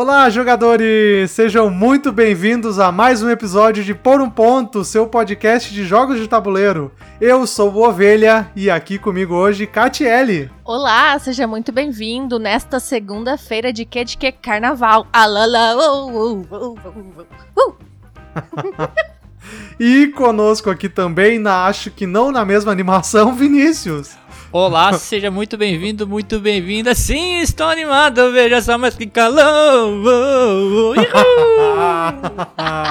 Olá, jogadores! Sejam muito bem-vindos a mais um episódio de Por um Ponto, seu podcast de jogos de tabuleiro. Eu sou o Ovelha e aqui comigo hoje, Catiele. Olá, seja muito bem-vindo nesta segunda-feira de que de que carnaval. Alala, uh, uh, uh, e conosco aqui também, na, acho que não na mesma animação, Vinícius. Olá, seja muito bem-vindo, muito bem-vinda. Sim, estou animado, veja só, mas que calão!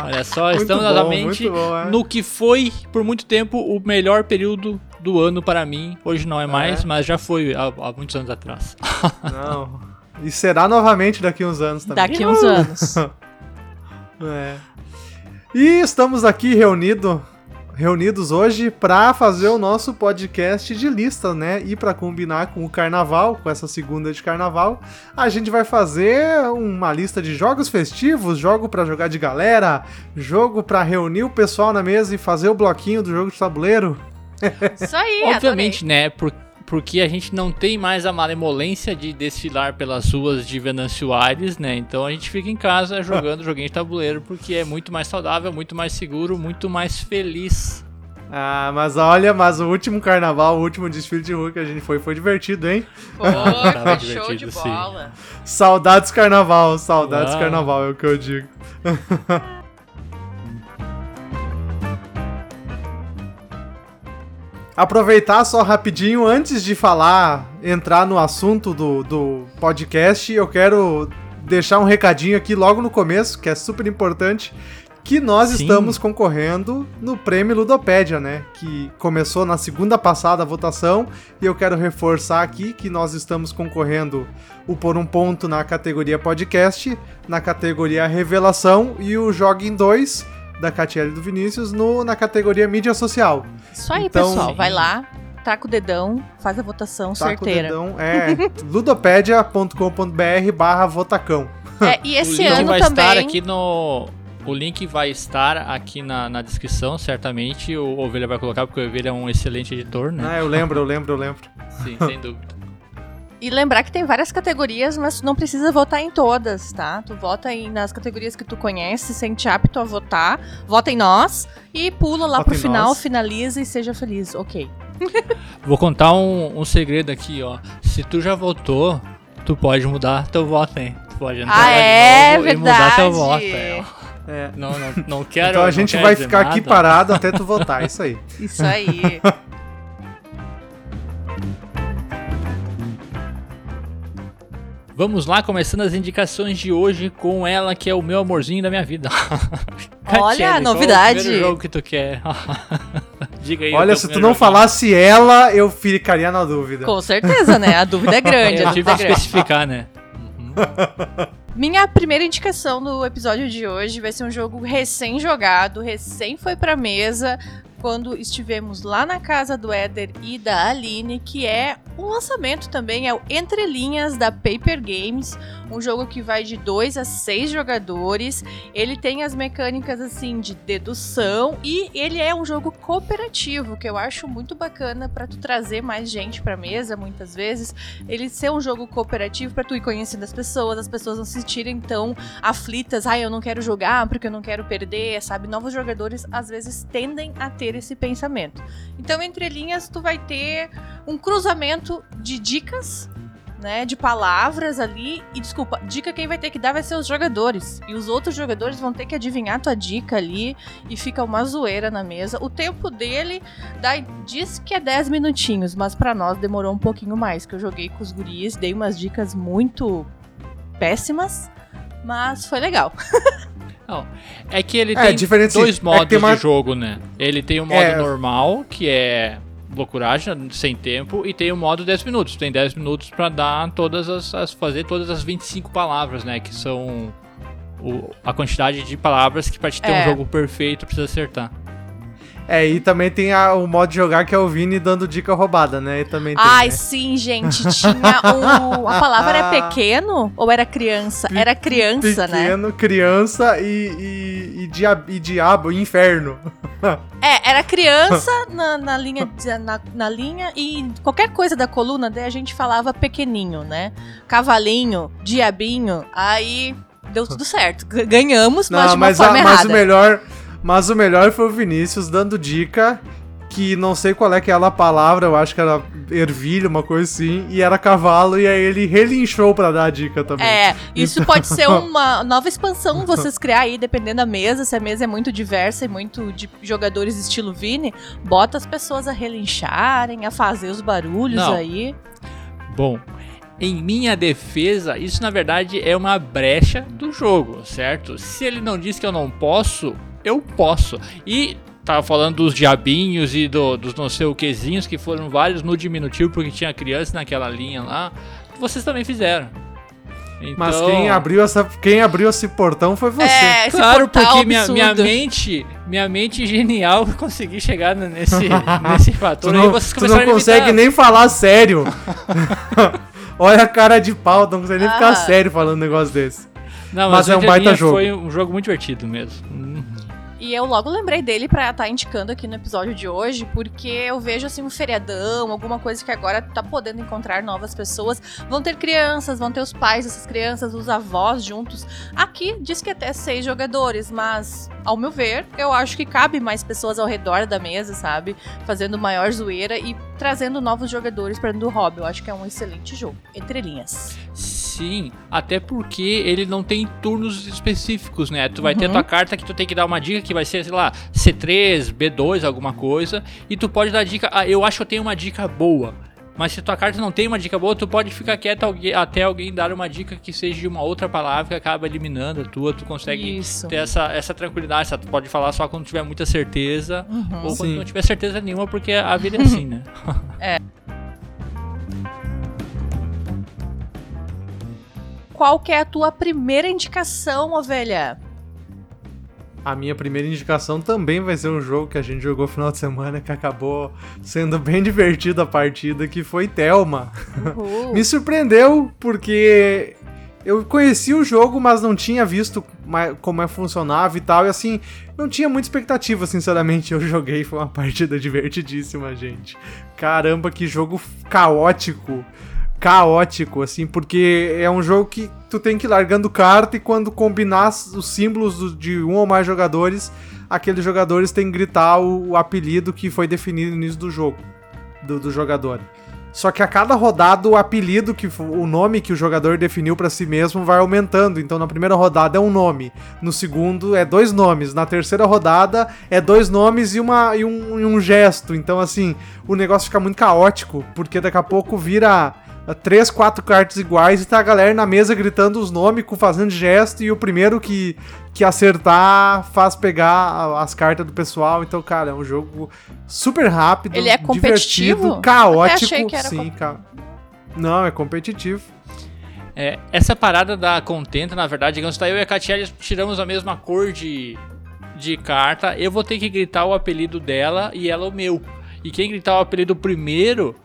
Olha só, muito estamos bom, novamente bom, é. no que foi, por muito tempo, o melhor período do ano para mim. Hoje não é mais, é. mas já foi há, há, muitos anos atrás. Não. E será novamente daqui uns anos também. Daqui uns anos. é. E estamos aqui reunidos reunidos hoje para fazer o nosso podcast de lista, né? E para combinar com o carnaval, com essa segunda de carnaval, a gente vai fazer uma lista de jogos festivos, jogo para jogar de galera, jogo para reunir o pessoal na mesa e fazer o bloquinho do jogo de tabuleiro. Isso aí, Obviamente, adorei. né? Porque porque a gente não tem mais a malemolência de desfilar pelas ruas de Venâncio Aires, né? Então a gente fica em casa jogando joguinho de tabuleiro porque é muito mais saudável, muito mais seguro, muito mais feliz. Ah, mas olha, mas o último carnaval, o último desfile de rua que a gente foi, foi divertido, hein? Foi, show de bola. Sim. Saudades carnaval, saudades Uau. carnaval é o que eu digo. aproveitar só rapidinho, antes de falar, entrar no assunto do, do podcast, eu quero deixar um recadinho aqui logo no começo, que é super importante, que nós Sim. estamos concorrendo no Prêmio Ludopédia, né? Que começou na segunda passada a votação e eu quero reforçar aqui que nós estamos concorrendo o Por um Ponto na categoria podcast, na categoria Revelação e o Joguem 2 da Catiele e do Vinícius no, na categoria mídia social. Isso aí, então, pessoal. Vai lá, taca o dedão, faz a votação taca certeira. O dedão, é ludopedia.com.br barra votacão. É, e esse ano vai também... estar aqui no... O link vai estar aqui na, na descrição, certamente. O Ovelha vai colocar, porque o Ovelha é um excelente editor, né? Ah, eu lembro, eu lembro, eu lembro. Sim, sem dúvida. E lembrar que tem várias categorias, mas tu não precisa votar em todas, tá? Tu vota em, nas categorias que tu conhece, sente apto a votar, vota em nós e pula lá vota pro final, nós. finaliza e seja feliz. Ok. Vou contar um, um segredo aqui, ó. Se tu já votou, tu pode mudar teu voto, hein? Tu pode entrar ah, é, verdade. e mudar teu voto. É, é. Não, não, não quero. Então a gente vai ficar nada. aqui parado até tu votar, isso aí. Isso aí. Vamos lá, começando as indicações de hoje com ela, que é o meu amorzinho da minha vida. Olha, a novidade. Qual é o jogo que tu quer? Diga aí. Olha, se tu não jogo. falasse ela, eu ficaria na dúvida. Com certeza, né? A dúvida é grande. eu tive que é especificar, né? Uhum. Minha primeira indicação do episódio de hoje vai ser um jogo recém-jogado, recém foi pra mesa, quando estivemos lá na casa do Éder e da Aline, que é um lançamento também, é o Entre Linhas da Paper Games, um jogo que vai de 2 a 6 jogadores. Ele tem as mecânicas assim de dedução e ele é um jogo cooperativo, que eu acho muito bacana para tu trazer mais gente para mesa muitas vezes. Ele ser um jogo cooperativo para tu ir conhecendo as pessoas, as pessoas não se sentirem tão aflitas, ai, ah, eu não quero jogar porque eu não quero perder, sabe? Novos jogadores às vezes tendem a ter esse pensamento. Então, entre linhas, tu vai ter um cruzamento de dicas né, de palavras ali. E desculpa, dica quem vai ter que dar vai ser os jogadores. E os outros jogadores vão ter que adivinhar tua dica ali e fica uma zoeira na mesa. O tempo dele dá, diz que é 10 minutinhos, mas para nós demorou um pouquinho mais, que eu joguei com os guris, dei umas dicas muito péssimas, mas foi legal. Não, é que ele é, tem dois é modos é tem uma... de jogo, né? Ele tem o modo é... normal, que é loucuragem sem tempo e tem o modo 10 minutos. Tem 10 minutos para dar todas as, as, fazer todas as 25 palavras, né, que são o, a quantidade de palavras que para te ter é. um jogo perfeito precisa acertar. É, e também tem a, o modo de jogar que é o Vini dando dica roubada, né? E também tem, Ai, né? sim, gente. Tinha o. A palavra era pequeno ou era criança? Era criança, pequeno, né? Pequeno, criança e, e, e, dia, e diabo, inferno. É, era criança na, na linha, na, na, linha e qualquer coisa da coluna, daí a gente falava pequenininho, né? Cavalinho, diabinho, aí deu tudo certo. Ganhamos, mas Não, de uma mas, forma a, errada. Mas o melhor, mas o melhor, foi o Vinícius dando dica que não sei qual é que é a palavra, eu acho que era ervilha, uma coisa assim, e era cavalo, e aí ele relinchou para dar a dica também. É, isso então... pode ser uma nova expansão vocês criar aí, dependendo da mesa, se a mesa é muito diversa e muito de jogadores estilo Vini, bota as pessoas a relincharem, a fazer os barulhos não. aí. Bom, em minha defesa, isso na verdade é uma brecha do jogo, certo? Se ele não diz que eu não posso, eu posso. E tava falando dos diabinhos e do, dos não sei o quezinhos, que foram vários no diminutivo, porque tinha criança naquela linha lá. Vocês também fizeram. Então... Mas quem abriu, essa, quem abriu esse portão foi você. É, claro, porque minha, minha mente, minha mente genial conseguir chegar nesse, nesse fator. tu não, aí vocês tu não consegue nem falar sério. Olha a cara de pau, não consegue nem ah. ficar sério falando um negócio desse. Não, mas, mas é um baita jogo. Foi um jogo muito divertido mesmo. E eu logo lembrei dele para estar tá indicando aqui no episódio de hoje, porque eu vejo assim um feriadão, alguma coisa que agora tá podendo encontrar novas pessoas. Vão ter crianças, vão ter os pais dessas crianças, os avós juntos. Aqui diz que até seis jogadores, mas ao meu ver, eu acho que cabe mais pessoas ao redor da mesa, sabe? Fazendo maior zoeira e trazendo novos jogadores para dentro do hobby. Eu acho que é um excelente jogo, entre linhas. Sim, até porque ele não tem turnos específicos, né? Tu vai uhum. ter tua carta que tu tem que dar uma dica que vai ser, sei lá, C3, B2, alguma coisa, e tu pode dar dica, ah, eu acho que eu tenho uma dica boa. Mas se tua carta não tem uma dica boa, tu pode ficar quieto até alguém dar uma dica que seja de uma outra palavra que acaba eliminando a tua. Tu consegue Isso. ter essa, essa tranquilidade. Sabe? Tu pode falar só quando tiver muita certeza uhum. ou quando não tiver certeza nenhuma, porque a vida é assim, né? é. qual que é a tua primeira indicação, ovelha? A minha primeira indicação também vai ser um jogo que a gente jogou no final de semana que acabou sendo bem divertido a partida, que foi Thelma. Me surpreendeu porque eu conheci o jogo, mas não tinha visto como é funcionava e tal, e assim, não tinha muita expectativa, sinceramente. Eu joguei, foi uma partida divertidíssima, gente. Caramba, que jogo caótico caótico, assim, porque é um jogo que tu tem que ir largando carta e quando combinar os símbolos de um ou mais jogadores, aqueles jogadores têm que gritar o, o apelido que foi definido no início do jogo, do, do, jogador. Só que a cada rodada o apelido, que o nome que o jogador definiu para si mesmo vai aumentando. Então na primeira rodada é um nome, no segundo é dois nomes, na terceira rodada é dois nomes e, uma, e, um, e um gesto. Então assim, o negócio fica muito caótico, porque daqui a pouco vira três, quatro cartas iguais e tá a galera na mesa gritando os nomes, fazendo gesto, e o primeiro que, que acertar faz pegar as cartas do pessoal. Então, cara, é um jogo super rápido, Ele é competitivo? caótico. sim, ca... Não, é competitivo. É, essa parada da contenta, na verdade, digamos, tá eu e a Catiele tiramos a mesma cor de, de carta. Eu vou ter que gritar o apelido dela e ela o meu. E quem gritar o apelido primeiro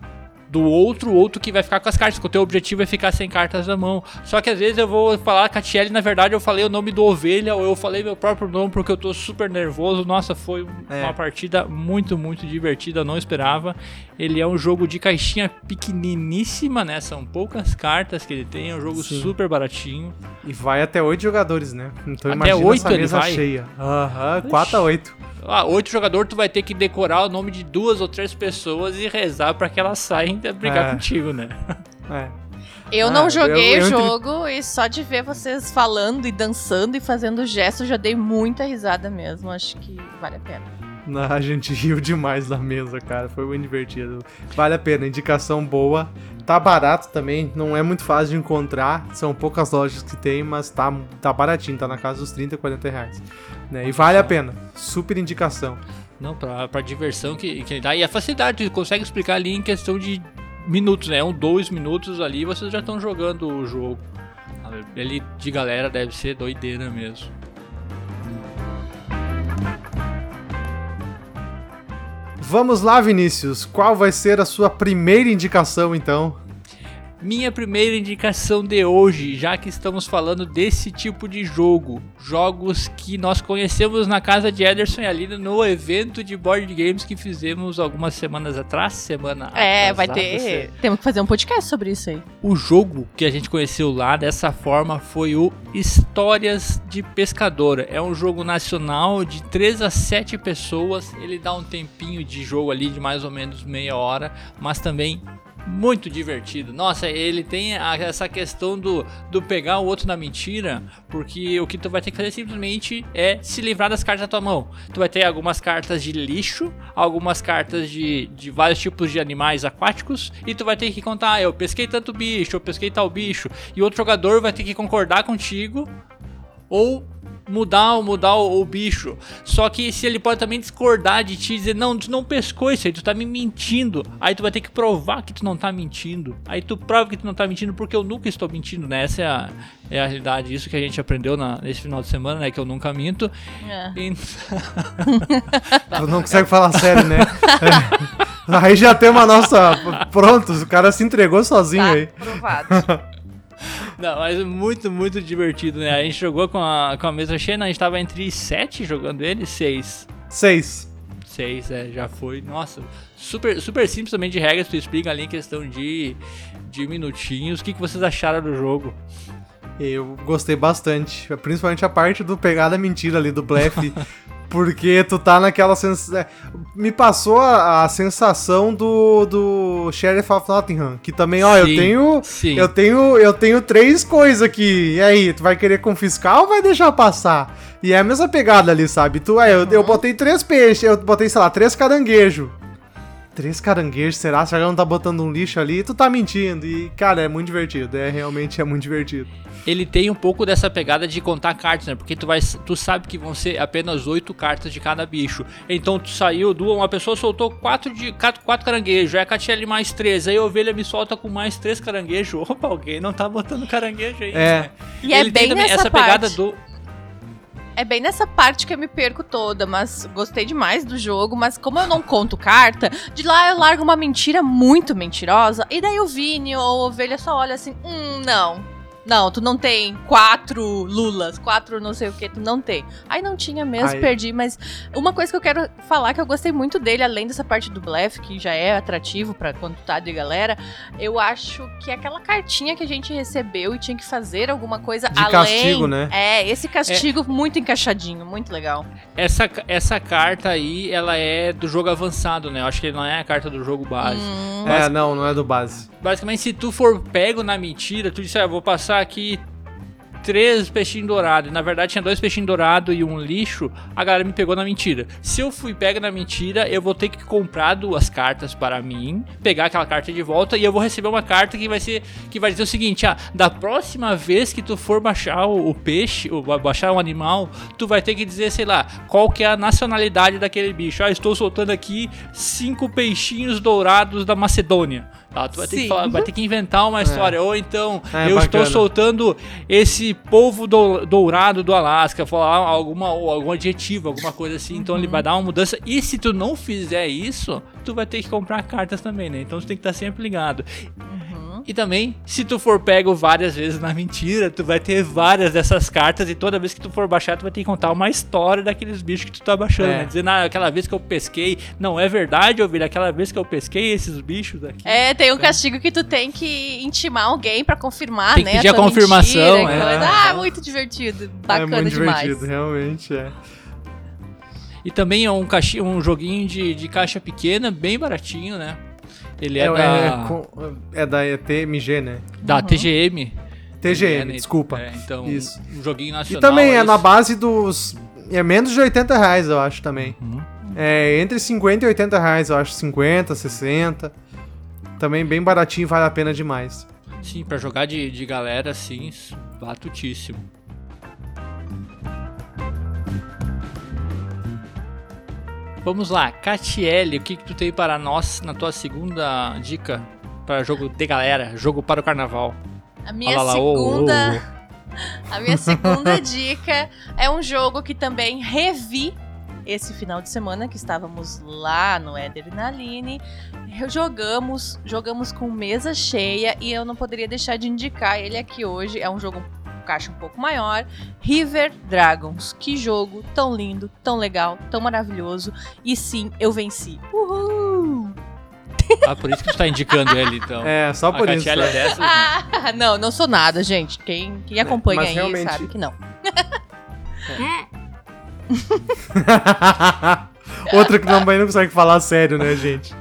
do outro, outro que vai ficar com as cartas, porque o teu objetivo é ficar sem cartas na mão. Só que às vezes eu vou falar Catiele, na verdade eu falei o nome do Ovelha, ou eu falei meu próprio nome porque eu tô super nervoso. Nossa, foi é. uma partida muito, muito divertida, não esperava. Ele é um jogo de caixinha pequeniníssima, né? São poucas cartas que ele tem, é um jogo Sim. super baratinho. E vai até oito jogadores, né? Então até imagina 8 essa mesa cheia. Aham, uhum, 4 a 8 ah, oito jogadores, tu vai ter que decorar o nome de duas ou três pessoas e rezar para que elas saiam brigar é. contigo, né? É. Eu ah, não joguei eu, eu o jogo entre... e só de ver vocês falando e dançando e fazendo gestos já dei muita risada mesmo. Acho que vale a pena. Não, a gente riu demais na mesa, cara. Foi bem divertido. Vale a pena, indicação boa. Tá barato também, não é muito fácil de encontrar. São poucas lojas que tem, mas tá, tá baratinho, tá na casa dos 30, 40 reais. Né? E vale a pena. Super indicação. Não, pra, pra diversão que, que dá. E a facilidade, consegue explicar ali em questão de minutos, né? Um, dois minutos ali vocês já estão jogando o jogo. Ele de galera deve ser doideira mesmo. Vamos lá, Vinícius. Qual vai ser a sua primeira indicação, então? Minha primeira indicação de hoje, já que estamos falando desse tipo de jogo, jogos que nós conhecemos na casa de Ederson e Alina no evento de board games que fizemos algumas semanas atrás, semana É, vai ter. Temos que fazer um podcast sobre isso aí. O jogo que a gente conheceu lá dessa forma foi o Histórias de Pescadora. É um jogo nacional de 3 a 7 pessoas. Ele dá um tempinho de jogo ali de mais ou menos meia hora, mas também muito divertido. Nossa, ele tem a, essa questão do, do pegar o outro na mentira, porque o que tu vai ter que fazer simplesmente é se livrar das cartas da tua mão. Tu vai ter algumas cartas de lixo, algumas cartas de, de vários tipos de animais aquáticos, e tu vai ter que contar, ah, eu pesquei tanto bicho, eu pesquei tal bicho, e outro jogador vai ter que concordar contigo ou mudar, mudar o, o, bicho. Só que se ele pode também discordar de ti, dizer, não, tu não pescou isso aí, tu tá me mentindo. Aí tu vai ter que provar que tu não tá mentindo. Aí tu prova que tu não tá mentindo porque eu nunca estou mentindo, né? Essa é a, é a realidade, isso que a gente aprendeu na, nesse final de semana, né? Que eu nunca minto. É. E... tu não consegue falar sério, né? É. Aí já tem uma nossa. Pronto, o cara se entregou sozinho tá, aí. Provado. Não, mas muito, muito divertido, né? A gente jogou com a, com a mesa cheia, a gente tava entre sete jogando ele, seis. Seis. Seis, é, já foi. Nossa, super, super simples também de regras, tu explica ali em questão de, de minutinhos. O que, que vocês acharam do jogo? Eu gostei bastante, principalmente a parte do pegada mentira ali, do blefe. Porque tu tá naquela sensação. É, me passou a, a, sensação do, do Sheriff of Nottingham. Que também, ó, sim, eu tenho. Sim. Eu tenho. Eu tenho três coisas aqui. E aí, tu vai querer confiscar ou vai deixar passar? E é a mesma pegada ali, sabe? Tu, é, eu, uhum. eu botei três peixes, eu botei, sei lá, três caranguejos. Três caranguejos, será? Será que não tá botando um lixo ali? Tu tá mentindo. E, cara, é muito divertido. É realmente é muito divertido ele tem um pouco dessa pegada de contar cartas, né? Porque tu vai, tu sabe que vão ser apenas oito cartas de cada bicho. Então tu saiu, duas, uma pessoa soltou quatro de quatro, quatro caranguejos, aí a Catiele mais três, aí a ovelha me solta com mais três caranguejos. Opa, alguém não tá botando caranguejo aí. É. Né? E é ele é bem tem também essa parte. pegada do é bem nessa parte que eu me perco toda, mas gostei demais do jogo. Mas como eu não conto carta, de lá eu largo uma mentira muito mentirosa. E daí o Vini ou a ovelha só olha assim: hum, não, não, tu não tem quatro Lulas, quatro não sei o que, tu não tem. Aí não tinha mesmo, Aí. perdi, mas uma coisa que eu quero falar que eu gostei muito dele, além dessa parte do blefe, que já é atrativo para quando tu tá de galera, eu acho que aquela cartinha que a gente recebeu e tinha que fazer alguma coisa de além. castigo, né? É, esse castigo é. muito encaixadinho, muito legal. Essa, essa carta aí, ela é do jogo avançado, né? Eu acho que não é a carta do jogo base. Hum. É, não, não é do base. Basicamente, se tu for pego na mentira, tu disse, ah, vou passar aqui três peixinhos dourados. Na verdade, tinha dois peixinhos dourados e um lixo. A galera me pegou na mentira. Se eu fui pego na mentira, eu vou ter que comprar duas cartas para mim, pegar aquela carta de volta e eu vou receber uma carta que vai ser que vai dizer o seguinte: ah, da próxima vez que tu for baixar o, o peixe, ou baixar um animal, tu vai ter que dizer, sei lá, qual que é a nacionalidade daquele bicho. Ah, estou soltando aqui cinco peixinhos dourados da Macedônia. Ah, tu vai ter, falar, vai ter, que inventar uma é. história. É. Ou então, é, eu bacana. estou soltando esse povo do, dourado do Alasca, falar alguma, algum adjetivo, alguma coisa assim. Uhum. Então ele uhum. vai dar uma mudança. E se tu não fizer isso, tu vai ter que comprar cartas também, né? Então tu tem que estar sempre ligado. E também, se tu for pego várias vezes na mentira, tu vai ter várias dessas cartas e toda vez que tu for baixar, tu vai ter que contar uma história daqueles bichos que tu tá baixando, é. né? Dizendo, ah, aquela vez que eu pesquei, não é verdade, ouvir aquela vez que eu pesquei esses bichos aqui. É, tem um castigo que tu tem que intimar alguém para confirmar, tem né? Que pedir a, a confirmação, mentira, é. Ah, muito divertido, bacana é muito demais. divertido, realmente, é. E também é um, caixa, um joguinho de, de caixa pequena, bem baratinho, né? Ele é, é da. É, é da TMG, né? Da uhum. TGM. TGM, é, desculpa. É, então, Isso. um joguinho nacional. E também é, é na base dos. É menos de 80 reais, eu acho também. Uhum. É entre 50 e 80 reais, eu acho. 50, 60. Também bem baratinho, vale a pena demais. Sim, para jogar de, de galera, assim, batutíssimo. Vamos lá, Catiele, o que, que tu tem para nós na tua segunda dica para jogo de galera, jogo para o carnaval? A minha lá, segunda. Oh, oh. A minha segunda dica é um jogo que também revi esse final de semana que estávamos lá no Éder e na Aline, jogamos, jogamos com mesa cheia e eu não poderia deixar de indicar ele aqui hoje. É um jogo caixa um pouco maior, River Dragons. Que jogo tão lindo, tão legal, tão maravilhoso. E sim, eu venci. Uhul! Ah, por isso que tu tá indicando ele, então. É, só por a isso. É dessas, né? ah, não, não sou nada, gente. Quem, quem acompanha é, aí realmente... sabe que não. É. Outra que também não consegue falar sério, né, gente?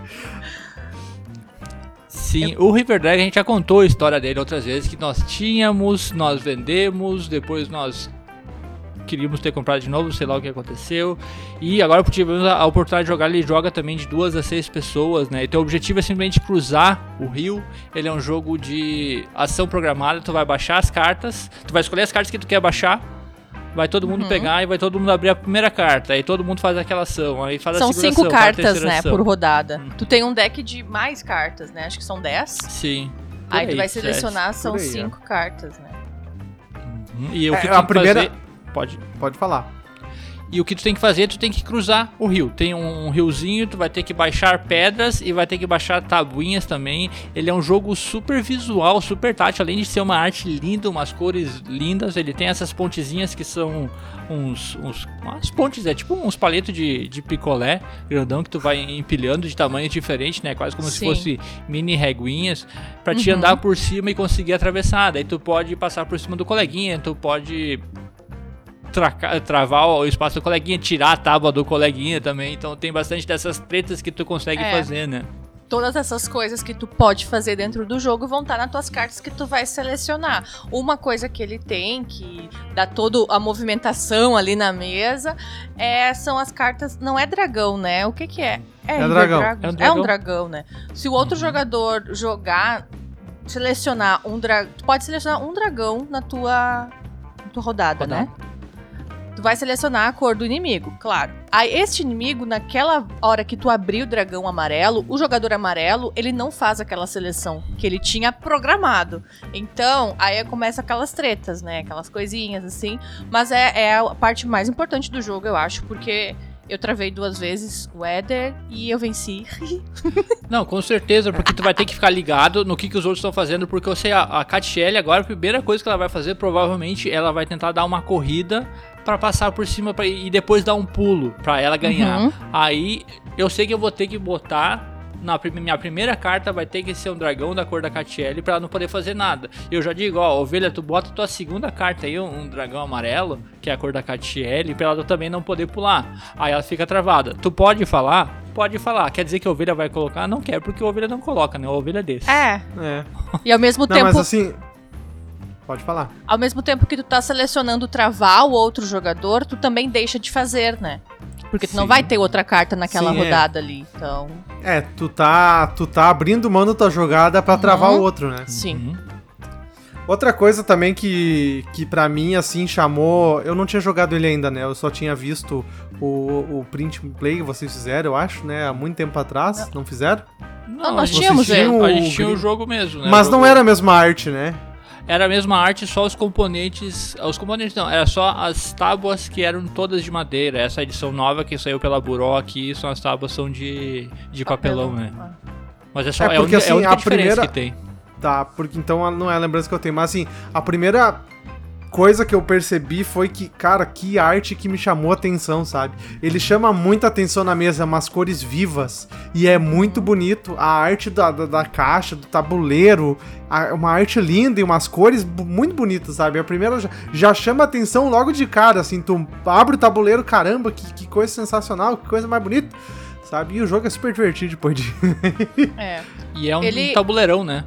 Sim, o River Drag a gente já contou a história dele outras vezes, que nós tínhamos, nós vendemos, depois nós queríamos ter comprado de novo, sei lá o que aconteceu. E agora tivemos a oportunidade de jogar, ele joga também de duas a seis pessoas, né? Então o objetivo é simplesmente cruzar o rio. Ele é um jogo de ação programada, tu vai baixar as cartas, tu vai escolher as cartas que tu quer baixar vai todo mundo uhum. pegar e vai todo mundo abrir a primeira carta. Aí todo mundo faz aquela ação. Aí faz são a cinco ação, cartas, né, ação. por rodada. Uhum. Tu tem um deck de mais cartas, né? Acho que são dez. Sim. Aí, aí, tu vai selecionar, são aí, cinco é. cartas, né? Uhum. E o que é, a primeira... Fazer... Pode. Pode falar. E o que tu tem que fazer, tu tem que cruzar o rio. Tem um riozinho, tu vai ter que baixar pedras e vai ter que baixar tabuinhas também. Ele é um jogo super visual, super tátil, além de ser uma arte linda, umas cores lindas. Ele tem essas pontezinhas que são uns, uns umas pontes, é tipo uns paletos de, de picolé grandão que tu vai empilhando de tamanho diferente, né? Quase como Sim. se fosse mini reguinhas para te uhum. andar por cima e conseguir atravessar. Daí tu pode passar por cima do coleguinha, tu pode travar o espaço do coleguinha, tirar a tábua do coleguinha também. Então tem bastante dessas tretas que tu consegue é. fazer, né? todas essas coisas que tu pode fazer dentro do jogo vão estar nas tuas cartas que tu vai selecionar. Uma coisa que ele tem, que dá toda a movimentação ali na mesa, é, são as cartas. Não é dragão, né? O que, que é? É, é, dragão. é, um dragão. é um dragão, né? Se o outro uhum. jogador jogar, selecionar um dragão. Tu pode selecionar um dragão na tua, na tua rodada, rodada. né? Tu vai selecionar a cor do inimigo, claro. Aí, este inimigo, naquela hora que tu abrir o dragão amarelo, o jogador amarelo, ele não faz aquela seleção que ele tinha programado. Então, aí começa aquelas tretas, né? Aquelas coisinhas assim. Mas é, é a parte mais importante do jogo, eu acho, porque eu travei duas vezes o Éder e eu venci. Não, com certeza, porque tu vai ter que ficar ligado no que, que os outros estão fazendo, porque eu sei, a, a Catiele agora, a primeira coisa que ela vai fazer, provavelmente, ela vai tentar dar uma corrida para passar por cima pra, e depois dar um pulo para ela ganhar. Uhum. Aí eu sei que eu vou ter que botar na minha primeira carta vai ter que ser um dragão da cor da Catiele para ela não poder fazer nada. Eu já digo, ó, ovelha, tu bota tua segunda carta aí, um, dragão amarelo, que é a cor da Catiele, pra ela também não poder pular. Aí ela fica travada. Tu pode falar? Pode falar. Quer dizer que a ovelha vai colocar? Não quer, porque a ovelha não coloca, né? A ovelha é desse. É. é. E ao mesmo não, tempo. Mas assim, Pode falar. Ao mesmo tempo que tu tá selecionando travar o outro jogador, tu também deixa de fazer, né? Porque tu Sim. não vai ter outra carta naquela Sim, é. rodada é. ali, então... É, tu tá, tu tá abrindo mão da tua jogada para uhum. travar o outro, né? Sim. Uhum. Outra coisa também que, que para mim, assim, chamou... Eu não tinha jogado ele ainda, né? Eu só tinha visto o, o print play que vocês fizeram, eu acho, né? Há muito tempo atrás. Não, não fizeram? Não, nós tínhamos, é. A gente tinha o jogo mesmo, né? Mas não era a mesma arte, né? Era a mesma arte, só os componentes. Os componentes não, era só as tábuas que eram todas de madeira. Essa edição nova que saiu pela Buró aqui são as tábuas são de, de papelão, né? Mas é só é, porque, é, assim, é a, única a primeira que tem. Tá, porque então não é a lembrança que eu tenho, mas assim, a primeira coisa que eu percebi foi que, cara, que arte que me chamou a atenção, sabe? Ele chama muita atenção na mesa, umas cores vivas, e é muito bonito. A arte da, da, da caixa, do tabuleiro, a, uma arte linda e umas cores muito bonitas, sabe? A primeira já, já chama atenção logo de cara, assim, tu abre o tabuleiro, caramba, que, que coisa sensacional, que coisa mais bonita. Sabe? E o jogo é super divertido depois de. é. E é um Ele... tabuleirão, né?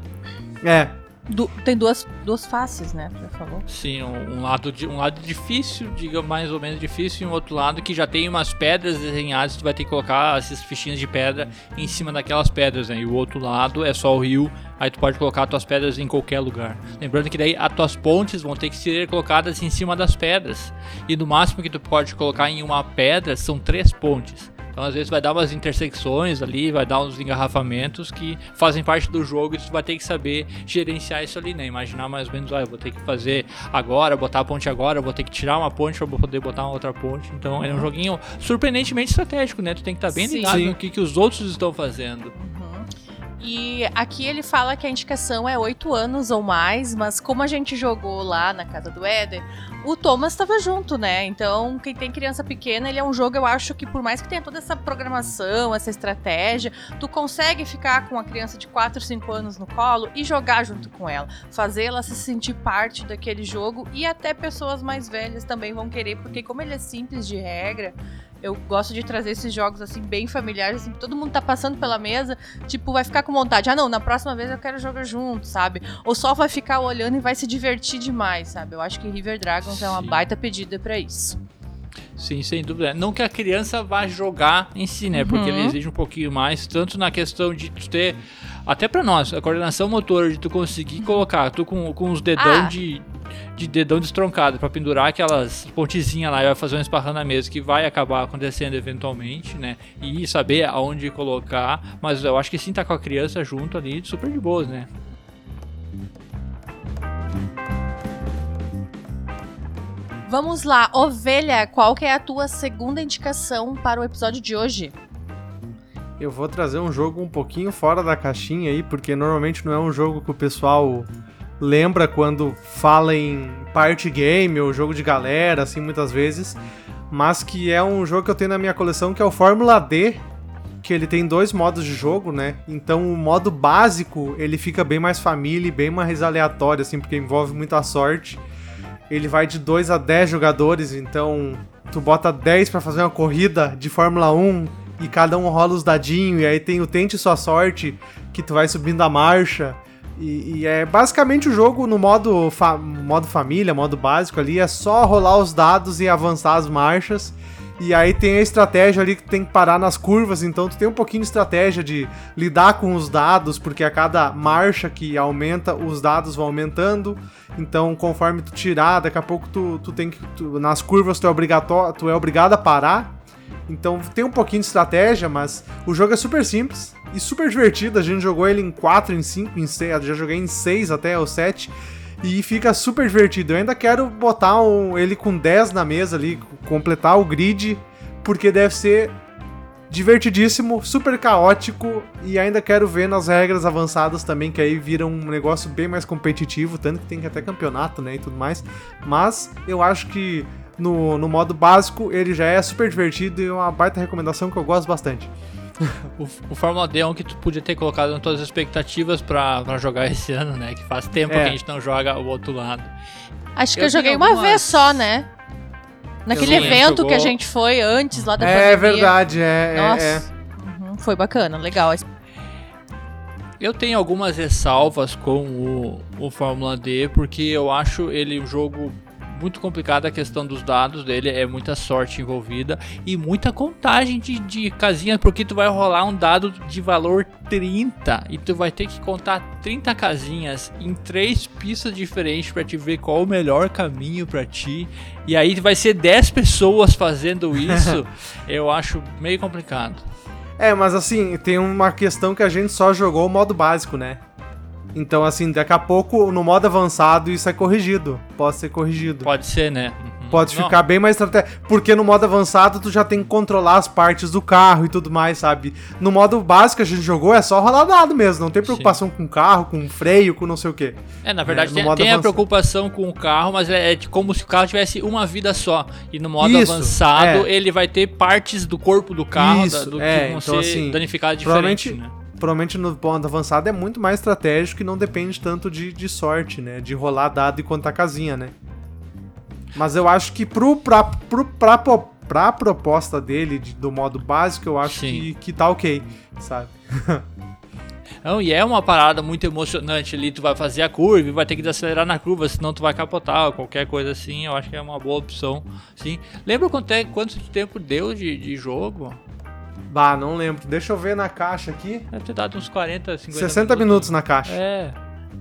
É, Du tem duas, duas faces, né, por favor. Sim, um, um, lado de, um lado difícil, diga mais ou menos difícil, e um outro lado que já tem umas pedras desenhadas, tu vai ter que colocar essas fichinhas de pedra em cima daquelas pedras, né? E o outro lado é só o rio, aí tu pode colocar as tuas pedras em qualquer lugar. Lembrando que daí as tuas pontes vão ter que ser colocadas em cima das pedras. E no máximo que tu pode colocar em uma pedra são três pontes. Então, às vezes, vai dar umas intersecções ali, vai dar uns engarrafamentos que fazem parte do jogo e tu vai ter que saber gerenciar isso ali, né? Imaginar mais ou menos, ah, eu vou ter que fazer agora, botar a ponte agora, vou ter que tirar uma ponte para poder botar uma outra ponte. Então, é um joguinho surpreendentemente estratégico, né? Tu tem que estar tá bem ligado Sim. no que, que os outros estão fazendo. E aqui ele fala que a indicação é 8 anos ou mais, mas como a gente jogou lá na casa do Éder, o Thomas estava junto, né? Então, quem tem criança pequena, ele é um jogo, eu acho que por mais que tenha toda essa programação, essa estratégia, tu consegue ficar com a criança de 4, 5 anos no colo e jogar junto com ela, fazer ela se sentir parte daquele jogo e até pessoas mais velhas também vão querer, porque como ele é simples de regra, eu gosto de trazer esses jogos assim bem familiares, assim, todo mundo tá passando pela mesa, tipo, vai ficar com vontade. Ah, não, na próxima vez eu quero jogar junto, sabe? Ou só vai ficar olhando e vai se divertir demais, sabe? Eu acho que River Dragons Sim. é uma baita pedida para isso. Sim, sem dúvida. Não que a criança vá jogar em si, né? Porque uhum. ele exige um pouquinho mais, tanto na questão de ter. Até para nós, a coordenação motor, de tu conseguir colocar, tu com, com os dedão ah. de, de dedão destroncado para pendurar aquelas pontezinhas lá e vai fazer um esparrão na mesa que vai acabar acontecendo eventualmente, né? E saber aonde colocar, mas eu acho que sim tá com a criança junto ali, super de boas, né? Vamos lá, ovelha, qual que é a tua segunda indicação para o episódio de hoje? Eu vou trazer um jogo um pouquinho fora da caixinha aí, porque normalmente não é um jogo que o pessoal lembra quando fala em party game ou jogo de galera, assim, muitas vezes, mas que é um jogo que eu tenho na minha coleção que é o Fórmula D, que ele tem dois modos de jogo, né? Então o modo básico ele fica bem mais família e bem mais aleatório, assim, porque envolve muita sorte. Ele vai de 2 a 10 jogadores, então tu bota 10 para fazer uma corrida de Fórmula 1 e cada um rola os dadinhos, e aí tem o Tente Sua Sorte, que tu vai subindo a marcha. E, e, é basicamente o jogo no modo, fa modo família, modo básico ali, é só rolar os dados e avançar as marchas. E aí tem a estratégia ali que tem que parar nas curvas, então tu tem um pouquinho de estratégia de lidar com os dados, porque a cada marcha que aumenta, os dados vão aumentando. Então, conforme tu tirar, daqui a pouco tu, tu tem que. Tu, nas curvas tu é, tu é obrigado a parar. Então tem um pouquinho de estratégia, mas o jogo é super simples e super divertido. A gente jogou ele em 4, em 5, em 6, já joguei em 6 até o 7 e fica super divertido. Eu ainda quero botar um, ele com 10 na mesa ali, completar o grid, porque deve ser divertidíssimo, super caótico e ainda quero ver nas regras avançadas também, que aí vira um negócio bem mais competitivo, tanto que tem até campeonato, né, e tudo mais. Mas eu acho que no, no modo básico ele já é super divertido e é uma baita recomendação que eu gosto bastante. o, o Fórmula D é um que tu podia ter colocado nas tuas expectativas pra, pra jogar esse ano, né? Que faz tempo é. que a gente não joga o outro lado. Acho que eu, eu joguei algumas... uma vez só, né? Naquele evento jogou... que a gente foi antes lá da é, pandemia. É verdade, é. é Nossa, é, uhum, foi bacana, legal. Eu tenho algumas ressalvas com o, o Fórmula D, porque eu acho ele um jogo muito complicada a questão dos dados dele, é muita sorte envolvida e muita contagem de, de casinhas, porque tu vai rolar um dado de valor 30 e tu vai ter que contar 30 casinhas em três pistas diferentes para te ver qual o melhor caminho para ti. E aí vai ser 10 pessoas fazendo isso. eu acho meio complicado. É, mas assim, tem uma questão que a gente só jogou o modo básico, né? Então, assim, daqui a pouco, no modo avançado, isso é corrigido. Pode ser corrigido. Pode ser, né? Uhum. Pode Não. ficar bem mais estratégico. Porque no modo avançado, tu já tem que controlar as partes do carro e tudo mais, sabe? No modo básico a gente jogou, é só rolar dado mesmo. Não tem preocupação Sim. com o carro, com o freio, com não sei o quê. É, na verdade, é, tem, tem a preocupação com o carro, mas é, é como se o carro tivesse uma vida só. E no modo isso, avançado, é. ele vai ter partes do corpo do carro isso, da, do é, que vão então, ser assim, danificadas diferente, né? Provavelmente no ponto avançado é muito mais estratégico e não depende tanto de, de sorte, né? De rolar dado e contar casinha, né? Mas eu acho que pro, pra, pro, pra, pra proposta dele, de, do modo básico, eu acho que, que tá ok, sabe? Não, e é uma parada muito emocionante ali. Tu vai fazer a curva e vai ter que acelerar na curva, senão tu vai capotar qualquer coisa assim. Eu acho que é uma boa opção. Sim. Lembra quanto, é, quanto tempo deu de, de jogo? Bah, não lembro. Deixa eu ver na caixa aqui. Deve ter dado uns 40, 50 60 minutos, minutos na caixa. É.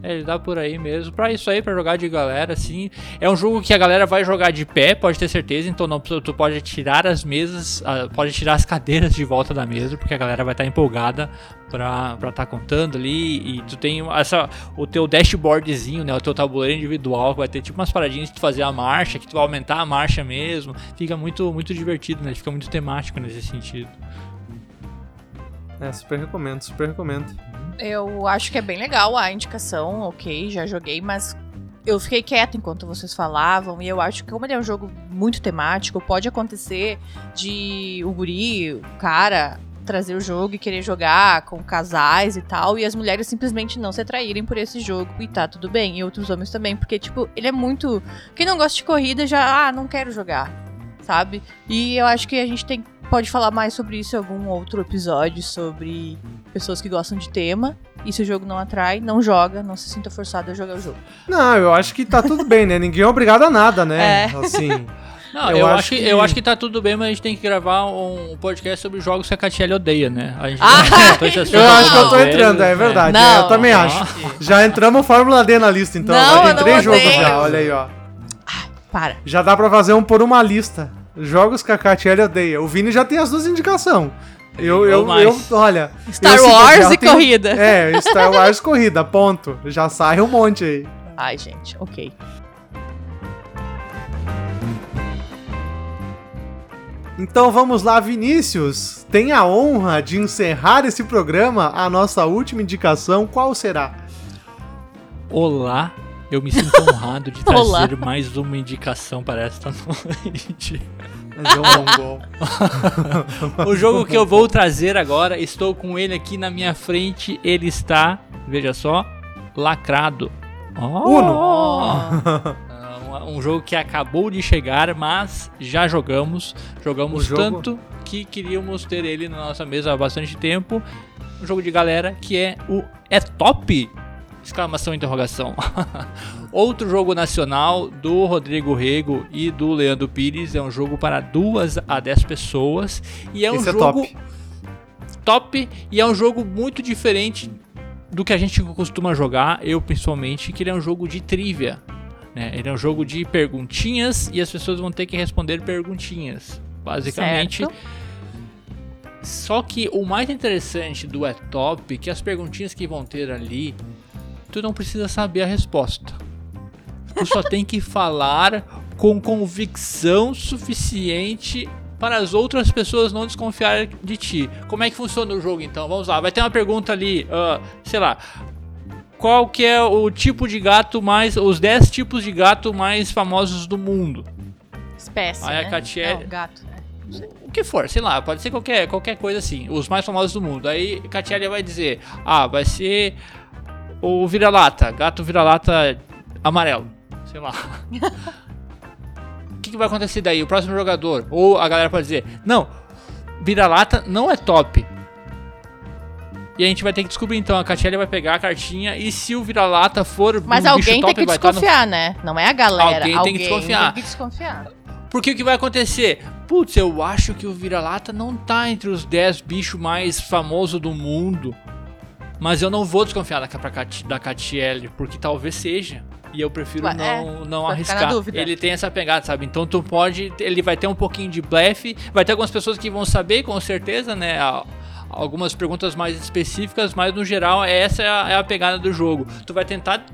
É, ele dá por aí mesmo. Pra isso aí, pra jogar de galera, assim. É um jogo que a galera vai jogar de pé, pode ter certeza. Então não, tu pode tirar as mesas, ah, pode tirar as cadeiras de volta da mesa, porque a galera vai estar tá empolgada pra estar tá contando ali. E tu tem essa, o teu dashboardzinho, né? O teu tabuleiro individual, que vai ter tipo umas paradinhas de tu fazer a marcha, que tu vai aumentar a marcha mesmo. Fica muito, muito divertido, né? Fica muito temático nesse sentido. É, super recomendo, super recomendo. Eu acho que é bem legal a indicação, ok, já joguei, mas eu fiquei quieta enquanto vocês falavam, e eu acho que como ele é um jogo muito temático, pode acontecer de o guri, o cara, trazer o jogo e querer jogar com casais e tal, e as mulheres simplesmente não se atraírem por esse jogo, e tá tudo bem, e outros homens também, porque, tipo, ele é muito... Quem não gosta de corrida já, ah, não quero jogar, sabe? E eu acho que a gente tem pode falar mais sobre isso em algum outro episódio sobre pessoas que gostam de tema. E se o jogo não atrai, não joga, não se sinta forçado a jogar o jogo. Não, eu acho que tá tudo bem, né? Ninguém é obrigado a nada, né? É. Assim. Não, eu, eu acho, que, que, eu acho que tá tudo bem, mas a gente tem que gravar um podcast sobre jogos que a Catiele odeia, né? A gente ah, eu acho que eu tô entrando, é verdade. Não, é, eu também acho. Já entramos Fórmula D na lista, então. Não, já tem três jogos já, olha aí, ó. Ah, para. Já dá pra fazer um por uma lista. Jogos que a Catiele odeia. O Vini já tem as duas indicações. Eu, eu, eu, olha. Star Wars e tenho, corrida. É, Star Wars corrida, ponto. Já sai um monte aí. Ai, gente, ok. Então vamos lá, Vinícius. Tem a honra de encerrar esse programa. A nossa última indicação, qual será? Olá, eu me sinto honrado de trazer Olá. mais uma indicação para esta noite. o jogo que eu vou trazer agora, estou com ele aqui na minha frente. Ele está, veja só, lacrado. Oh! Uno! um jogo que acabou de chegar, mas já jogamos. Jogamos tanto que queríamos ter ele na nossa mesa há bastante tempo. Um jogo de galera que é o É Top! Exclamação interrogação. Outro jogo nacional do Rodrigo Rego e do Leandro Pires. É um jogo para duas a dez pessoas. E é um Esse é jogo é top. top. E é um jogo muito diferente do que a gente costuma jogar, eu principalmente, que ele é um jogo de trivia. Né? Ele é um jogo de perguntinhas e as pessoas vão ter que responder perguntinhas. Basicamente. Certo. Só que o mais interessante do É Top é que as perguntinhas que vão ter ali tu não precisa saber a resposta. Tu só tem que falar com convicção suficiente para as outras pessoas não desconfiarem de ti. Como é que funciona o jogo então? Vamos lá, vai ter uma pergunta ali, uh, sei lá. Qual que é o tipo de gato mais. Os 10 tipos de gato mais famosos do mundo? Espécie. Aí né? a Catiele. Não, gato. Né? O que for, sei lá, pode ser qualquer, qualquer coisa assim. Os mais famosos do mundo. Aí Catiele vai dizer: Ah, vai ser o vira-lata, gato vira-lata amarelo. Sei lá. O que, que, vai acontecer daí? O próximo jogador. Ou a galera pode dizer: Não, vira-lata não é top. E a gente vai ter que descobrir então. A Catiele vai pegar a cartinha e se o vira-lata for. Mas um alguém top, tem que desconfiar, no... né? Não é a galera. Alguém, alguém tem que desconfiar. Tem que desconfiar. Porque o que vai acontecer? Putz, eu acho que o vira-lata não tá entre os 10 bichos mais famosos do mundo. Mas eu não vou desconfiar da, da Catiele, porque talvez seja. E eu prefiro Ué, não, é, não arriscar. Ele tem essa pegada, sabe? Então tu pode. Ele vai ter um pouquinho de blefe. Vai ter algumas pessoas que vão saber, com certeza, né? Algumas perguntas mais específicas, mas no geral essa é a, é a pegada do jogo. Tu vai tentar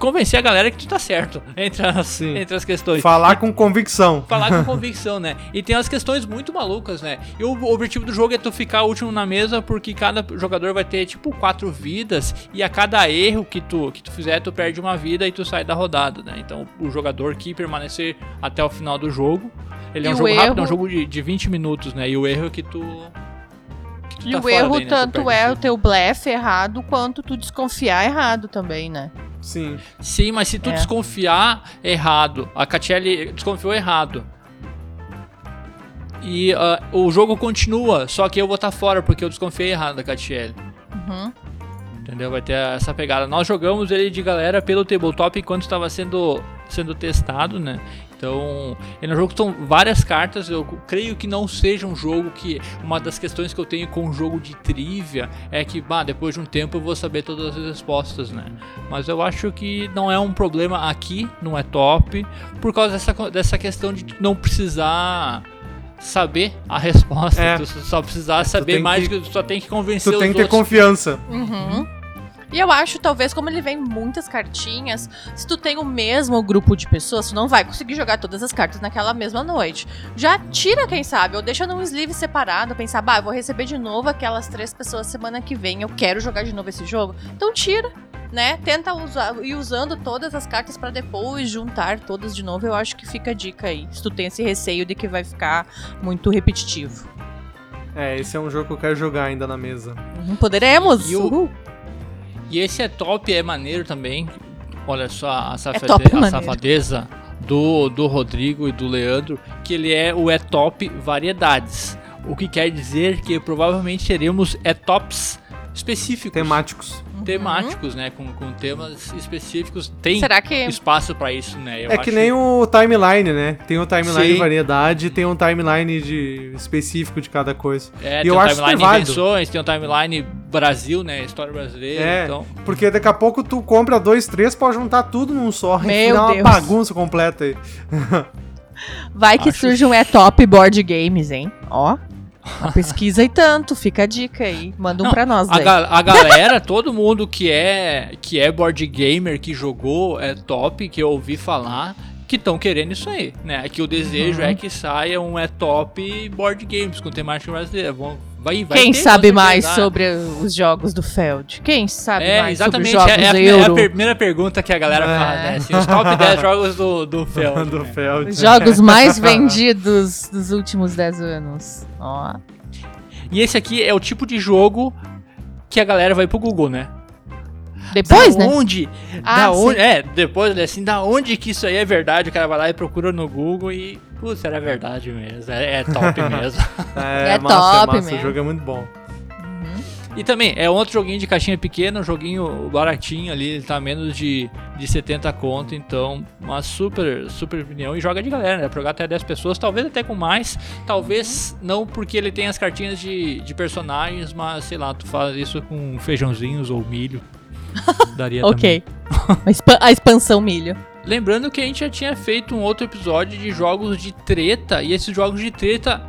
convencer a galera que tu tá certo entre as, entre as questões. Falar e, com convicção. Falar com convicção, né? E tem as questões muito malucas, né? E o objetivo do jogo é tu ficar último na mesa, porque cada jogador vai ter, tipo, quatro vidas, e a cada erro que tu, que tu fizer, tu perde uma vida e tu sai da rodada, né? Então, o jogador que permanecer até o final do jogo, ele é um jogo erro... rápido, é um jogo de, de 20 minutos, né? E o erro é que tu e tá o erro daí, né? tanto é o teu blefe errado quanto tu desconfiar errado também, né? Sim. Sim, mas se tu é. desconfiar errado, a Catiele desconfiou errado. E uh, o jogo continua, só que eu vou estar tá fora porque eu desconfiei errado da Catiele. Uhum. Entendeu? Vai ter essa pegada. Nós jogamos ele de galera pelo tabletop enquanto estava sendo, sendo testado, né? Então, é um jogo que são várias cartas. Eu creio que não seja um jogo que. Uma das questões que eu tenho com um jogo de trivia é que, bah, depois de um tempo eu vou saber todas as respostas, né? Mas eu acho que não é um problema aqui, não é top, por causa dessa, dessa questão de não precisar saber a resposta. É. Tu só precisar saber mais, que, tu só tem que convencer tu tem que ter confiança. Uhum. E eu acho, talvez, como ele vem muitas cartinhas, se tu tem o mesmo grupo de pessoas, tu não vai conseguir jogar todas as cartas naquela mesma noite. Já tira, quem sabe, ou deixa num sleeve separado, pensar, bah, eu vou receber de novo aquelas três pessoas semana que vem, eu quero jogar de novo esse jogo. Então tira né? Tenta usar, ir usando todas as cartas para depois juntar todas de novo. Eu acho que fica a dica aí. Se tu tem esse receio de que vai ficar muito repetitivo. É, esse é um jogo que eu quero jogar ainda na mesa. Uhum, poderemos! E, o... e, esse é top, é maneiro também. Olha só a, safade... é a safadeza do, do Rodrigo e do Leandro, que ele é o é top variedades. O que quer dizer que provavelmente teremos é tops específicos. Temáticos temáticos, né? Com, com temas específicos. Tem Será que... espaço para isso, né? Eu é que nem o timeline, né? Tem o timeline Sim. de variedade tem um timeline de específico de cada coisa. É, e tem eu um acho timeline que invenções, tem um timeline Brasil, né? História brasileira. É, então... porque daqui a pouco tu compra dois, três pra juntar tudo num só. Meu e dá uma Deus. bagunça completa aí. Vai que acho... surge um é top board games, hein? Ó. Pesquisa e tanto, fica a dica aí. Manda um Não, pra nós. A, ga a, galera, todo mundo que é que é board gamer, que jogou, é top, que eu ouvi falar, que estão querendo isso aí, né? Que o desejo uhum. é que saia um é top board games com temática brasileira. Vão, Vai, vai Quem sabe mais sobre os jogos do Feld? Quem sabe é, mais exatamente, sobre os jogos é, é, é a primeira pergunta que a galera é. faz, né? Assim, os top 10 jogos do, do Feld. do Feld. Os jogos mais vendidos dos últimos 10 anos. Ó. E esse aqui é o tipo de jogo que a galera vai pro Google, né? Depois, da né? Onde, ah, da onde? É, depois, assim, da onde que isso aí é verdade? O cara vai lá e procura no Google e Putz, era verdade mesmo. É, é top mesmo. é, é massa, é top é massa. Mesmo. O jogo é muito bom. Uhum. E também, é outro joguinho de caixinha pequena, um joguinho baratinho ali, ele tá menos de, de 70 conto, então uma super, super opinião. E joga de galera, né? Pra jogar até 10 pessoas, talvez até com mais, talvez não porque ele tem as cartinhas de, de personagens, mas sei lá, tu faz isso com feijãozinhos ou milho. Daria Ok. a expansão milho. Lembrando que a gente já tinha feito um outro episódio de jogos de treta, e esses jogos de treta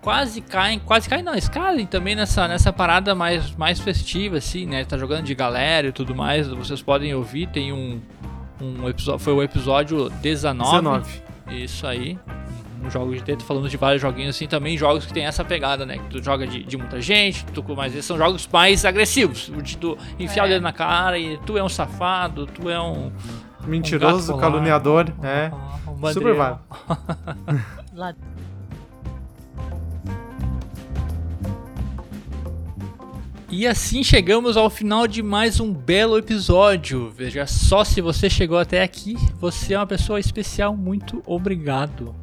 quase caem, quase caem não, escalem também nessa, nessa parada mais, mais festiva, assim, né? Tá jogando de galera e tudo mais, vocês podem ouvir, tem um, um episódio, foi o episódio 19. 19. Isso aí. Um jogo de treta, falando de vários joguinhos assim, também jogos que tem essa pegada, né? Que tu joga de, de muita gente, tu, mas esses são jogos mais agressivos, de tu enfiar é. o dedo na cara e tu é um safado, tu é um Mentiroso, um caluniador. É. Um Super válido. E assim chegamos ao final de mais um belo episódio. Veja só se você chegou até aqui, você é uma pessoa especial. Muito obrigado.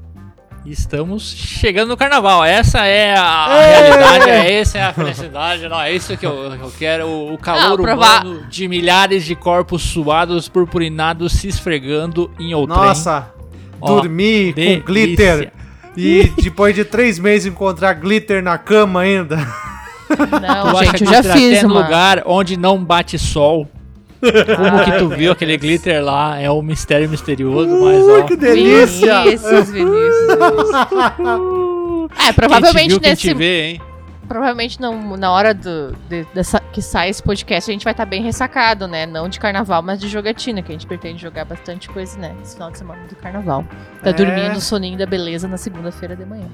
Estamos chegando no carnaval. Essa é a, a realidade, é essa é a felicidade. Não, é isso que eu, eu quero. O calor Não, humano de milhares de corpos suados, purpurinados, se esfregando em outrem. Nossa, dormir com delícia. glitter. E depois de três meses encontrar glitter na cama ainda. Não, tu gente, eu já fiz. Até lugar onde não bate sol. Como que tu viu aquele glitter lá? É um mistério misterioso, mas ó. que delícia! Vinícius, Vinícius. é, provavelmente quem nesse. Vê, hein? Provavelmente não, na hora do, de, dessa, que sai esse podcast a gente vai estar tá bem ressacado, né? Não de carnaval, mas de jogatina, que a gente pretende jogar bastante coisa, né? Esse final de semana do carnaval. Tá é... dormindo o soninho da beleza na segunda-feira de manhã.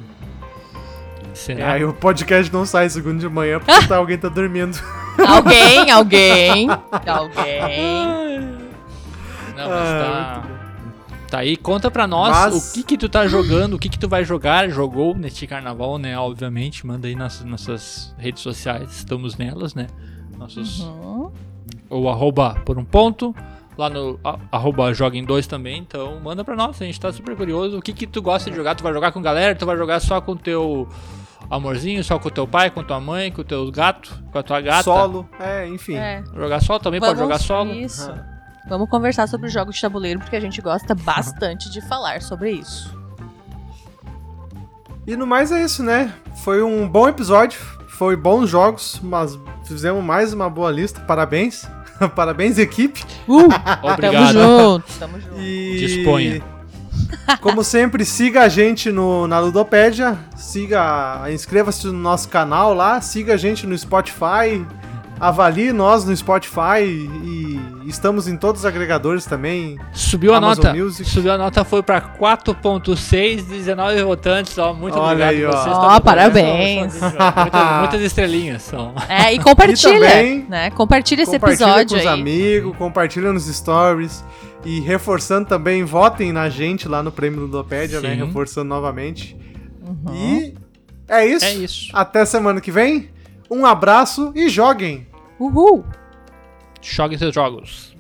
Será? É, aí o podcast não sai segundo de manhã porque tá, alguém tá dormindo. Alguém, alguém, alguém. Não, mas tá. Tá aí, conta pra nós mas... o que que tu tá jogando, o que que tu vai jogar, jogou neste carnaval, né? Obviamente, manda aí nas nossas redes sociais, estamos nelas, né? Nossos. Uhum. Ou arroba por um ponto, lá no a, arroba joga em dois também, então manda pra nós, a gente tá super curioso. O que que tu gosta de jogar? Tu vai jogar com galera? Tu vai jogar só com teu amorzinho só com o teu pai, com tua mãe, com os teus gatos, com a tua gata. Solo, é, enfim. É. Jogar solo também, Vamos pode jogar solo. Isso. Vamos conversar sobre jogos de tabuleiro, porque a gente gosta bastante de falar sobre isso. E no mais é isso, né? Foi um bom episódio, foi bons jogos, mas fizemos mais uma boa lista. Parabéns. Parabéns, equipe. Uh, Obrigado. Tamo junto. Tamo junto. E... Disponha. Como sempre, siga a gente no, na Ludopédia, siga, inscreva-se no nosso canal lá, siga a gente no Spotify, avalie nós no Spotify e estamos em todos os agregadores também. Subiu Amazon a nota. Music. Subiu a nota, foi para 4.6, 19 votantes, ó, muito Olha obrigado aí, vocês. Ó, oh, parabéns. muitas, muitas, estrelinhas são. É, e compartilha, e também, né? Compartilha esse episódio com aí. os amigos, compartilha nos stories. E reforçando também, votem na gente lá no Prêmio Ludopédia, né? Reforçando novamente. Uhum. E é isso. É isso. Até semana que vem. Um abraço e joguem! Uhul! Joguem seus jogos.